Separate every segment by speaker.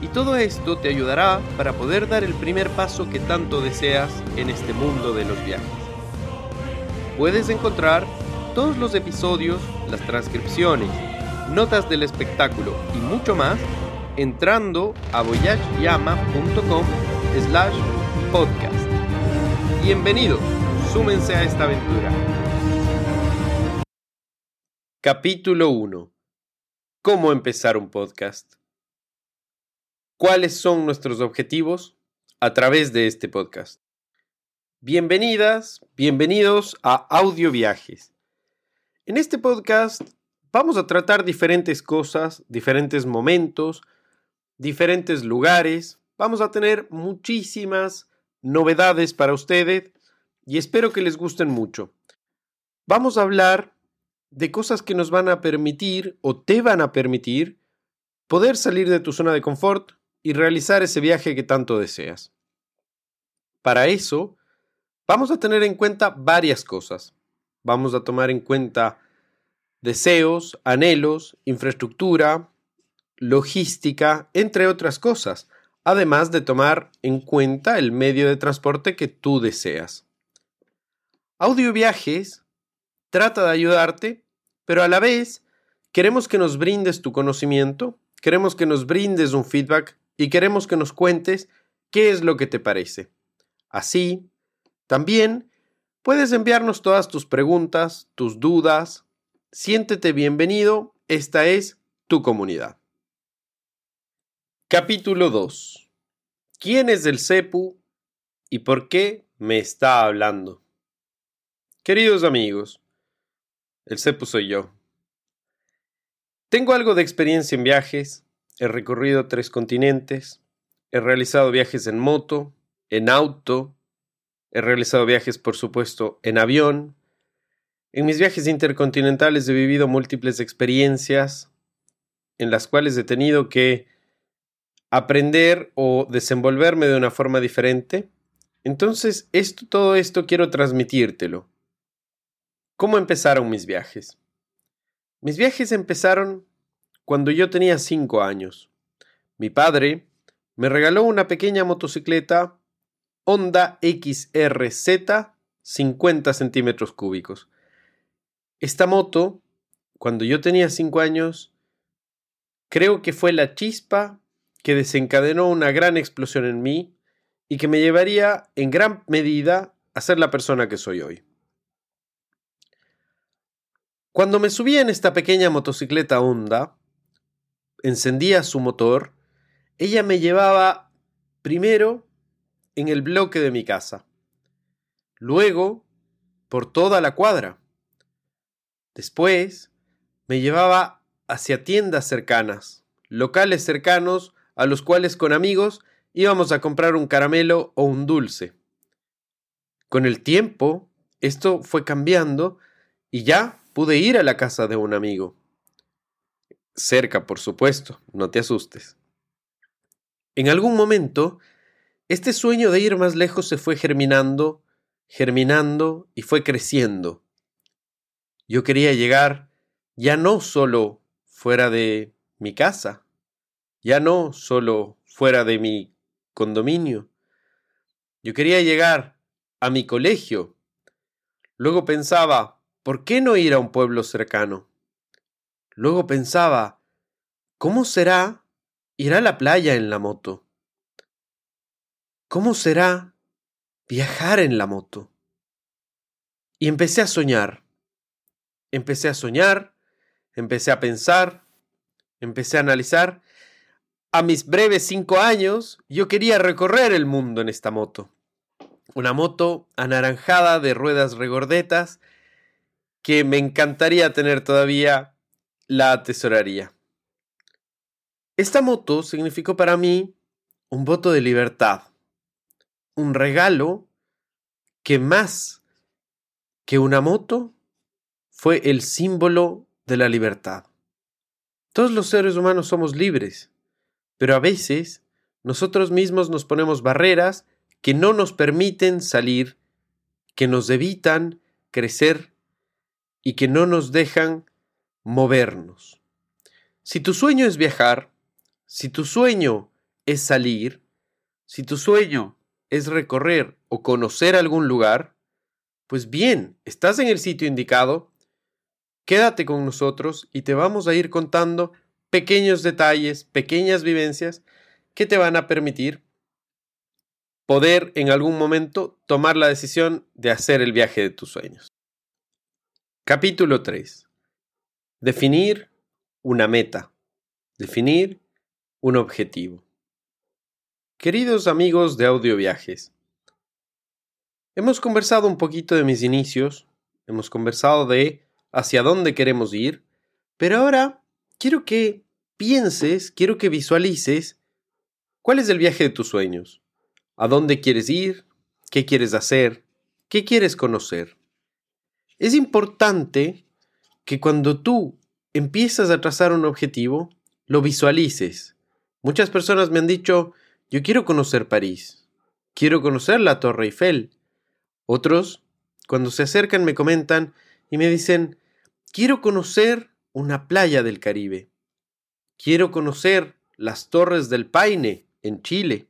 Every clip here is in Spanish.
Speaker 1: y todo esto te ayudará para poder dar el primer paso que tanto deseas en este mundo de los viajes. Puedes encontrar todos los episodios, las transcripciones, notas del espectáculo y mucho más entrando a voyageyama.com slash podcast. Bienvenidos, súmense a esta aventura. Capítulo 1. ¿Cómo empezar un podcast? ¿Cuáles son nuestros objetivos a través de este podcast? Bienvenidas, bienvenidos a Audio Viajes. En este podcast vamos a tratar diferentes cosas, diferentes momentos, diferentes lugares. Vamos a tener muchísimas novedades para ustedes y espero que les gusten mucho. Vamos a hablar de cosas que nos van a permitir o te van a permitir poder salir de tu zona de confort y realizar ese viaje que tanto deseas. Para eso, vamos a tener en cuenta varias cosas. Vamos a tomar en cuenta deseos, anhelos, infraestructura, logística, entre otras cosas, además de tomar en cuenta el medio de transporte que tú deseas. Audio Viajes trata de ayudarte, pero a la vez queremos que nos brindes tu conocimiento, queremos que nos brindes un feedback y queremos que nos cuentes qué es lo que te parece. Así, también puedes enviarnos todas tus preguntas, tus dudas. Siéntete bienvenido, esta es tu comunidad. Capítulo 2. ¿Quién es el CEPU y por qué me está hablando? Queridos amigos, el CEPU soy yo. Tengo algo de experiencia en viajes, he recorrido tres continentes, he realizado viajes en moto, en auto, he realizado viajes por supuesto en avión. En mis viajes intercontinentales he vivido múltiples experiencias en las cuales he tenido que aprender o desenvolverme de una forma diferente. Entonces, esto, todo esto quiero transmitírtelo. ¿Cómo empezaron mis viajes? Mis viajes empezaron cuando yo tenía 5 años. Mi padre me regaló una pequeña motocicleta Honda XRZ 50 centímetros cúbicos. Esta moto, cuando yo tenía 5 años, creo que fue la chispa que desencadenó una gran explosión en mí y que me llevaría en gran medida a ser la persona que soy hoy. Cuando me subí en esta pequeña motocicleta Honda, encendía su motor, ella me llevaba primero en el bloque de mi casa, luego por toda la cuadra, después me llevaba hacia tiendas cercanas, locales cercanos a los cuales con amigos íbamos a comprar un caramelo o un dulce. Con el tiempo, esto fue cambiando y ya pude ir a la casa de un amigo. Cerca, por supuesto, no te asustes. En algún momento, este sueño de ir más lejos se fue germinando, germinando y fue creciendo. Yo quería llegar ya no solo fuera de mi casa, ya no solo fuera de mi condominio. Yo quería llegar a mi colegio. Luego pensaba, ¿por qué no ir a un pueblo cercano? Luego pensaba, ¿cómo será ir a la playa en la moto? ¿Cómo será viajar en la moto? Y empecé a soñar. Empecé a soñar, empecé a pensar, empecé a analizar a mis breves cinco años, yo quería recorrer el mundo en esta moto. Una moto anaranjada de ruedas regordetas que me encantaría tener todavía, la atesoraría. Esta moto significó para mí un voto de libertad, un regalo que más que una moto fue el símbolo de la libertad. Todos los seres humanos somos libres, pero a veces nosotros mismos nos ponemos barreras que no nos permiten salir, que nos evitan crecer y que no nos dejan movernos. Si tu sueño es viajar, si tu sueño es salir, si tu sueño es recorrer o conocer algún lugar, pues bien, estás en el sitio indicado, quédate con nosotros y te vamos a ir contando pequeños detalles, pequeñas vivencias que te van a permitir poder en algún momento tomar la decisión de hacer el viaje de tus sueños. Capítulo 3. Definir una meta. Definir un objetivo. Queridos amigos de Audio Viajes, hemos conversado un poquito de mis inicios, hemos conversado de hacia dónde queremos ir, pero ahora quiero que pienses, quiero que visualices cuál es el viaje de tus sueños, a dónde quieres ir, qué quieres hacer, qué quieres conocer. Es importante que cuando tú empiezas a trazar un objetivo, lo visualices. Muchas personas me han dicho, yo quiero conocer París, quiero conocer la Torre Eiffel. Otros, cuando se acercan, me comentan y me dicen, quiero conocer una playa del Caribe, quiero conocer las Torres del Paine en Chile,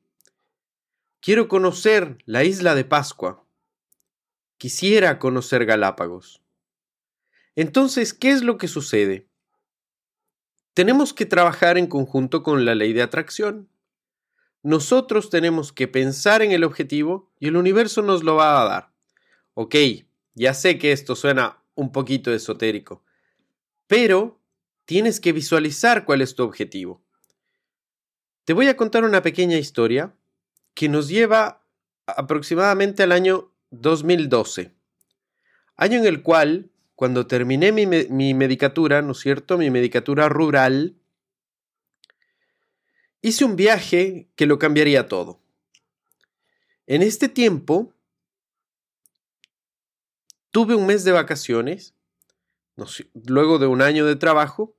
Speaker 1: quiero conocer la isla de Pascua, quisiera conocer Galápagos. Entonces, ¿qué es lo que sucede? Tenemos que trabajar en conjunto con la ley de atracción. Nosotros tenemos que pensar en el objetivo y el universo nos lo va a dar. Ok, ya sé que esto suena un poquito esotérico, pero tienes que visualizar cuál es tu objetivo. Te voy a contar una pequeña historia que nos lleva aproximadamente al año 2012, año en el cual cuando terminé mi, mi medicatura, ¿no es cierto? Mi medicatura rural, hice un viaje que lo cambiaría todo. En este tiempo, tuve un mes de vacaciones, luego de un año de trabajo,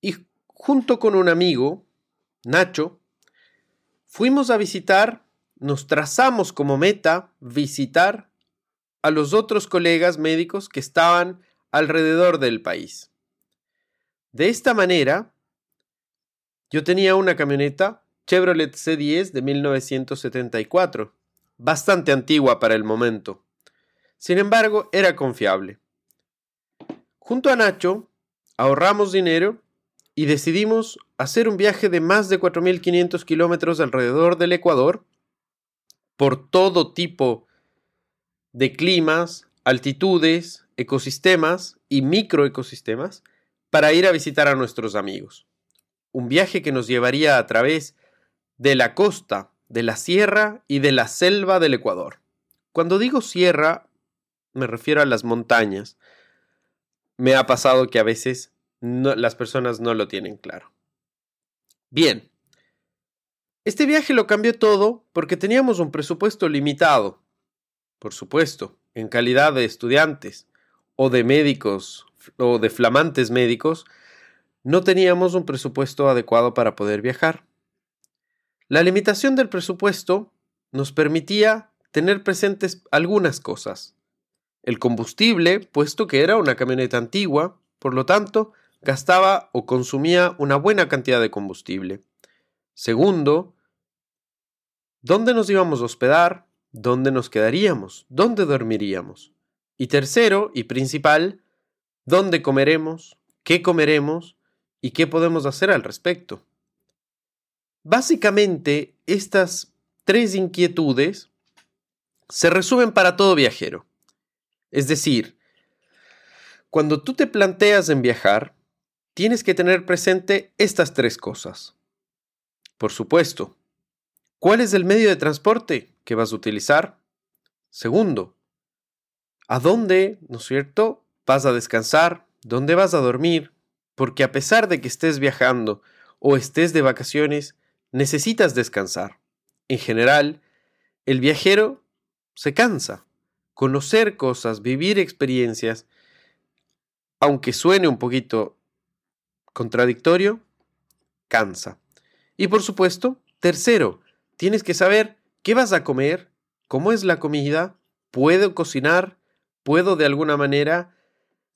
Speaker 1: y junto con un amigo, Nacho, fuimos a visitar, nos trazamos como meta visitar a los otros colegas médicos que estaban alrededor del país. De esta manera, yo tenía una camioneta Chevrolet C10 de 1974, bastante antigua para el momento. Sin embargo, era confiable. Junto a Nacho, ahorramos dinero y decidimos hacer un viaje de más de 4.500 kilómetros alrededor del Ecuador, por todo tipo de climas, altitudes, ecosistemas y microecosistemas para ir a visitar a nuestros amigos. Un viaje que nos llevaría a través de la costa, de la sierra y de la selva del Ecuador. Cuando digo sierra, me refiero a las montañas. Me ha pasado que a veces las personas no lo tienen claro. Bien, este viaje lo cambió todo porque teníamos un presupuesto limitado por supuesto, en calidad de estudiantes o de médicos o de flamantes médicos, no teníamos un presupuesto adecuado para poder viajar. La limitación del presupuesto nos permitía tener presentes algunas cosas. El combustible, puesto que era una camioneta antigua, por lo tanto, gastaba o consumía una buena cantidad de combustible. Segundo, ¿dónde nos íbamos a hospedar? ¿Dónde nos quedaríamos? ¿Dónde dormiríamos? Y tercero y principal, ¿dónde comeremos? ¿Qué comeremos? ¿Y qué podemos hacer al respecto? Básicamente, estas tres inquietudes se resumen para todo viajero. Es decir, cuando tú te planteas en viajar, tienes que tener presente estas tres cosas. Por supuesto, ¿cuál es el medio de transporte? Que vas a utilizar. Segundo, ¿a dónde, no es cierto, vas a descansar? ¿Dónde vas a dormir? Porque a pesar de que estés viajando o estés de vacaciones, necesitas descansar. En general, el viajero se cansa. Conocer cosas, vivir experiencias, aunque suene un poquito contradictorio, cansa. Y por supuesto, tercero, tienes que saber qué vas a comer, cómo es la comida, puedo cocinar, puedo de alguna manera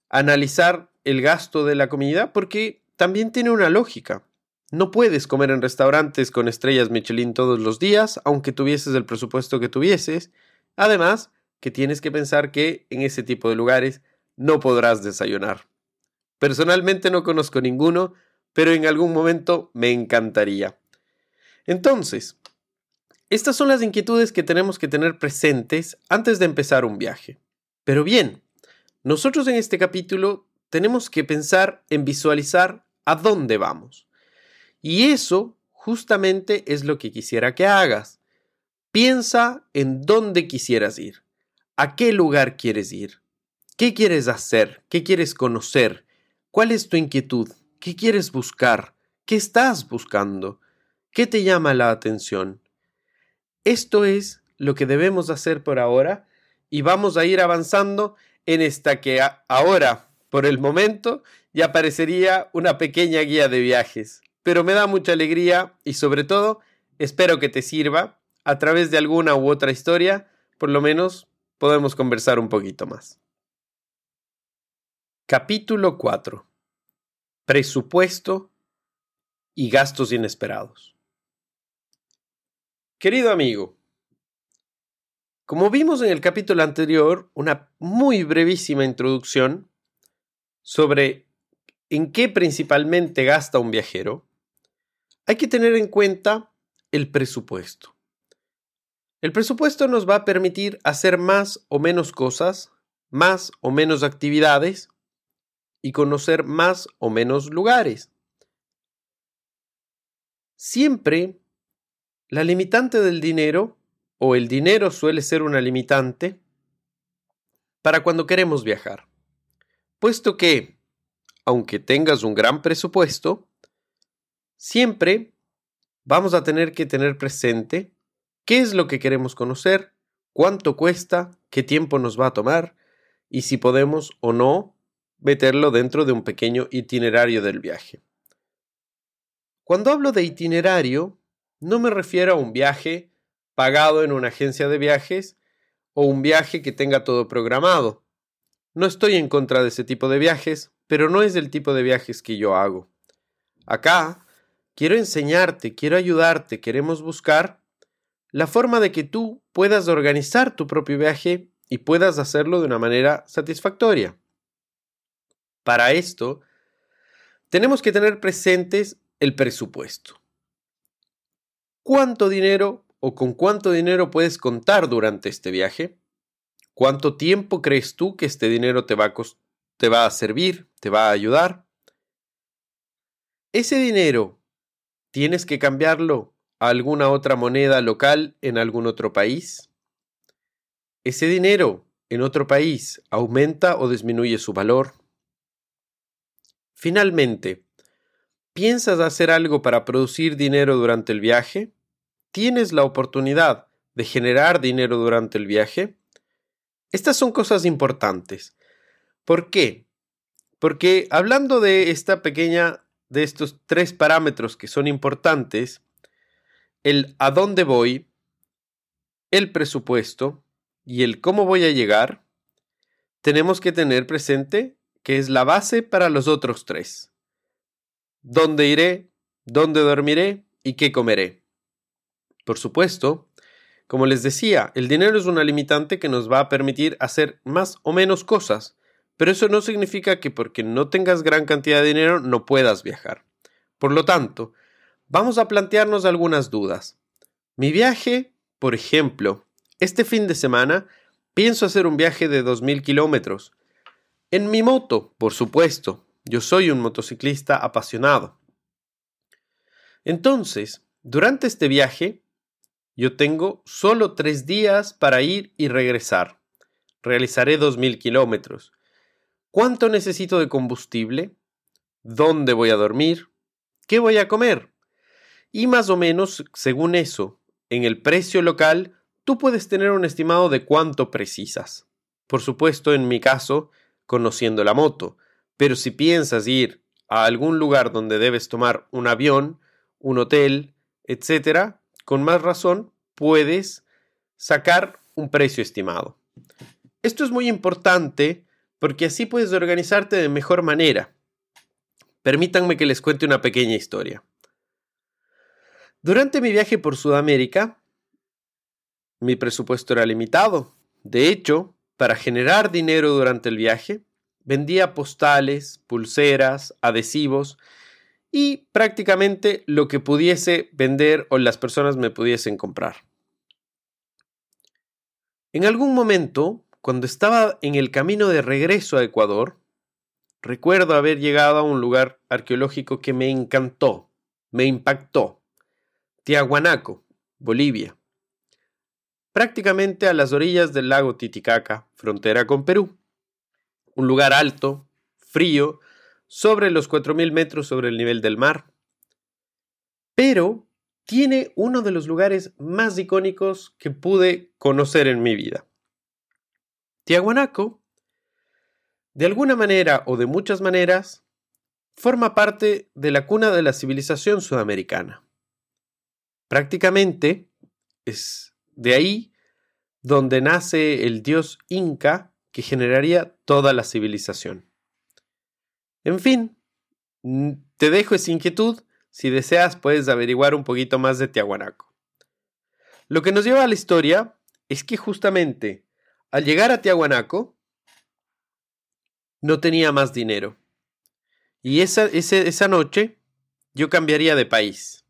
Speaker 1: analizar el gasto de la comida, porque también tiene una lógica. No puedes comer en restaurantes con estrellas Michelin todos los días, aunque tuvieses el presupuesto que tuvieses. Además, que tienes que pensar que en ese tipo de lugares no podrás desayunar. Personalmente no conozco ninguno, pero en algún momento me encantaría. Entonces, estas son las inquietudes que tenemos que tener presentes antes de empezar un viaje. Pero bien, nosotros en este capítulo tenemos que pensar en visualizar a dónde vamos. Y eso justamente es lo que quisiera que hagas. Piensa en dónde quisieras ir, a qué lugar quieres ir, qué quieres hacer, qué quieres conocer, cuál es tu inquietud, qué quieres buscar, qué estás buscando, qué te llama la atención. Esto es lo que debemos hacer por ahora y vamos a ir avanzando en esta que ahora, por el momento, ya parecería una pequeña guía de viajes pero me da mucha alegría y sobre todo espero que te sirva a través de alguna u otra historia, por lo menos podemos conversar un poquito más. Capítulo 4. Presupuesto y gastos inesperados. Querido amigo, como vimos en el capítulo anterior, una muy brevísima introducción sobre en qué principalmente gasta un viajero, hay que tener en cuenta el presupuesto. El presupuesto nos va a permitir hacer más o menos cosas, más o menos actividades y conocer más o menos lugares. Siempre la limitante del dinero, o el dinero suele ser una limitante, para cuando queremos viajar. Puesto que, aunque tengas un gran presupuesto, siempre vamos a tener que tener presente qué es lo que queremos conocer, cuánto cuesta, qué tiempo nos va a tomar y si podemos o no meterlo dentro de un pequeño itinerario del viaje. Cuando hablo de itinerario, no me refiero a un viaje pagado en una agencia de viajes o un viaje que tenga todo programado. No estoy en contra de ese tipo de viajes, pero no es el tipo de viajes que yo hago. Acá quiero enseñarte, quiero ayudarte, queremos buscar la forma de que tú puedas organizar tu propio viaje y puedas hacerlo de una manera satisfactoria. Para esto, tenemos que tener presentes el presupuesto. ¿Cuánto dinero o con cuánto dinero puedes contar durante este viaje? ¿Cuánto tiempo crees tú que este dinero te va a, servir, te va a ayudar? Ese dinero ¿Tienes que cambiarlo a alguna otra moneda local en algún otro país? ¿Ese dinero en otro país aumenta o disminuye su valor? Finalmente, ¿piensas hacer algo para producir dinero durante el viaje? ¿Tienes la oportunidad de generar dinero durante el viaje? Estas son cosas importantes. ¿Por qué? Porque hablando de esta pequeña de estos tres parámetros que son importantes, el a dónde voy, el presupuesto y el cómo voy a llegar, tenemos que tener presente que es la base para los otros tres. ¿Dónde iré? ¿Dónde dormiré? ¿Y qué comeré? Por supuesto, como les decía, el dinero es una limitante que nos va a permitir hacer más o menos cosas, pero eso no significa que porque no tengas gran cantidad de dinero no puedas viajar. Por lo tanto, vamos a plantearnos algunas dudas. Mi viaje, por ejemplo, este fin de semana pienso hacer un viaje de 2.000 kilómetros. En mi moto, por supuesto. Yo soy un motociclista apasionado. Entonces, durante este viaje, yo tengo solo tres días para ir y regresar. Realizaré 2.000 kilómetros. ¿Cuánto necesito de combustible? ¿Dónde voy a dormir? ¿Qué voy a comer? y más o menos, según eso, en el precio local, tú puedes tener un estimado de cuánto precisas. Por supuesto, en mi caso, conociendo la moto, pero si piensas ir a algún lugar donde debes tomar un avión, un hotel, etc., con más razón puedes sacar un precio estimado. Esto es muy importante porque así puedes organizarte de mejor manera. Permítanme que les cuente una pequeña historia. Durante mi viaje por Sudamérica, mi presupuesto era limitado. De hecho, para generar dinero durante el viaje, vendía postales, pulseras, adhesivos y prácticamente lo que pudiese vender o las personas me pudiesen comprar. En algún momento, cuando estaba en el camino de regreso a Ecuador, recuerdo haber llegado a un lugar arqueológico que me encantó, me impactó. Tiahuanaco, Bolivia. Prácticamente a las orillas del lago Titicaca, frontera con Perú. Un lugar alto, frío, sobre los 4.000 metros sobre el nivel del mar. Pero tiene uno de los lugares más icónicos que pude conocer en mi vida. Tiahuanaco, de alguna manera o de muchas maneras, forma parte de la cuna de la civilización sudamericana. Prácticamente es de ahí donde nace el dios inca que generaría toda la civilización. En fin, te dejo esa inquietud. Si deseas, puedes averiguar un poquito más de Tiahuanaco. Lo que nos lleva a la historia es que justamente al llegar a Tiahuanaco, no tenía más dinero. Y esa, esa noche yo cambiaría de país.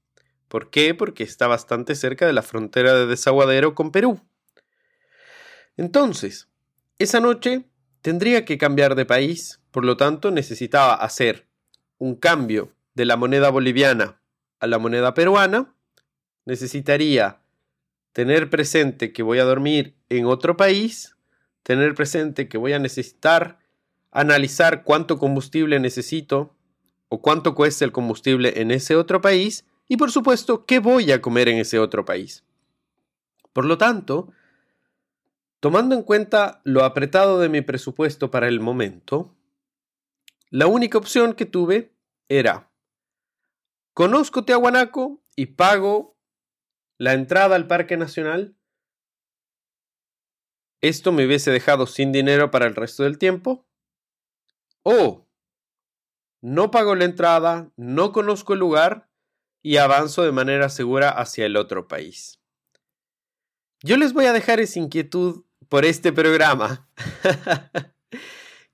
Speaker 1: ¿Por qué? Porque está bastante cerca de la frontera de desaguadero con Perú. Entonces, esa noche tendría que cambiar de país, por lo tanto necesitaba hacer un cambio de la moneda boliviana a la moneda peruana, necesitaría tener presente que voy a dormir en otro país, tener presente que voy a necesitar analizar cuánto combustible necesito o cuánto cuesta el combustible en ese otro país y por supuesto qué voy a comer en ese otro país. Por lo tanto, tomando en cuenta lo apretado de mi presupuesto para el momento, la única opción que tuve era conozco Tiahuanaco y pago la entrada al Parque Nacional. Esto me hubiese dejado sin dinero para el resto del tiempo. O no pago la entrada, no conozco el lugar y avanzo de manera segura hacia el otro país. Yo les voy a dejar esa inquietud por este programa.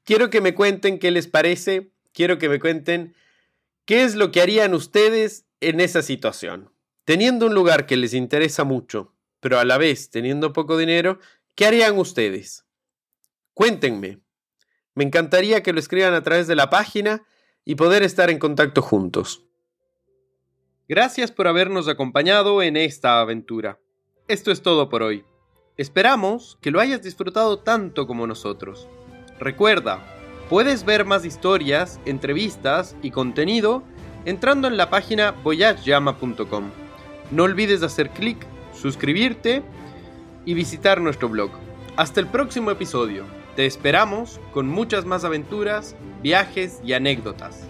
Speaker 1: Quiero que me cuenten qué les parece, quiero que me cuenten qué es lo que harían ustedes en esa situación. Teniendo un lugar que les interesa mucho, pero a la vez teniendo poco dinero, ¿qué harían ustedes? Cuéntenme. Me encantaría que lo escriban a través de la página y poder estar en contacto juntos. Gracias por habernos acompañado en esta aventura. Esto es todo por hoy. Esperamos que lo hayas disfrutado tanto como nosotros. Recuerda, puedes ver más historias, entrevistas y contenido entrando en la página voyageyama.com. No olvides hacer clic, suscribirte y visitar nuestro blog. Hasta el próximo episodio. Te esperamos con muchas más aventuras, viajes y anécdotas.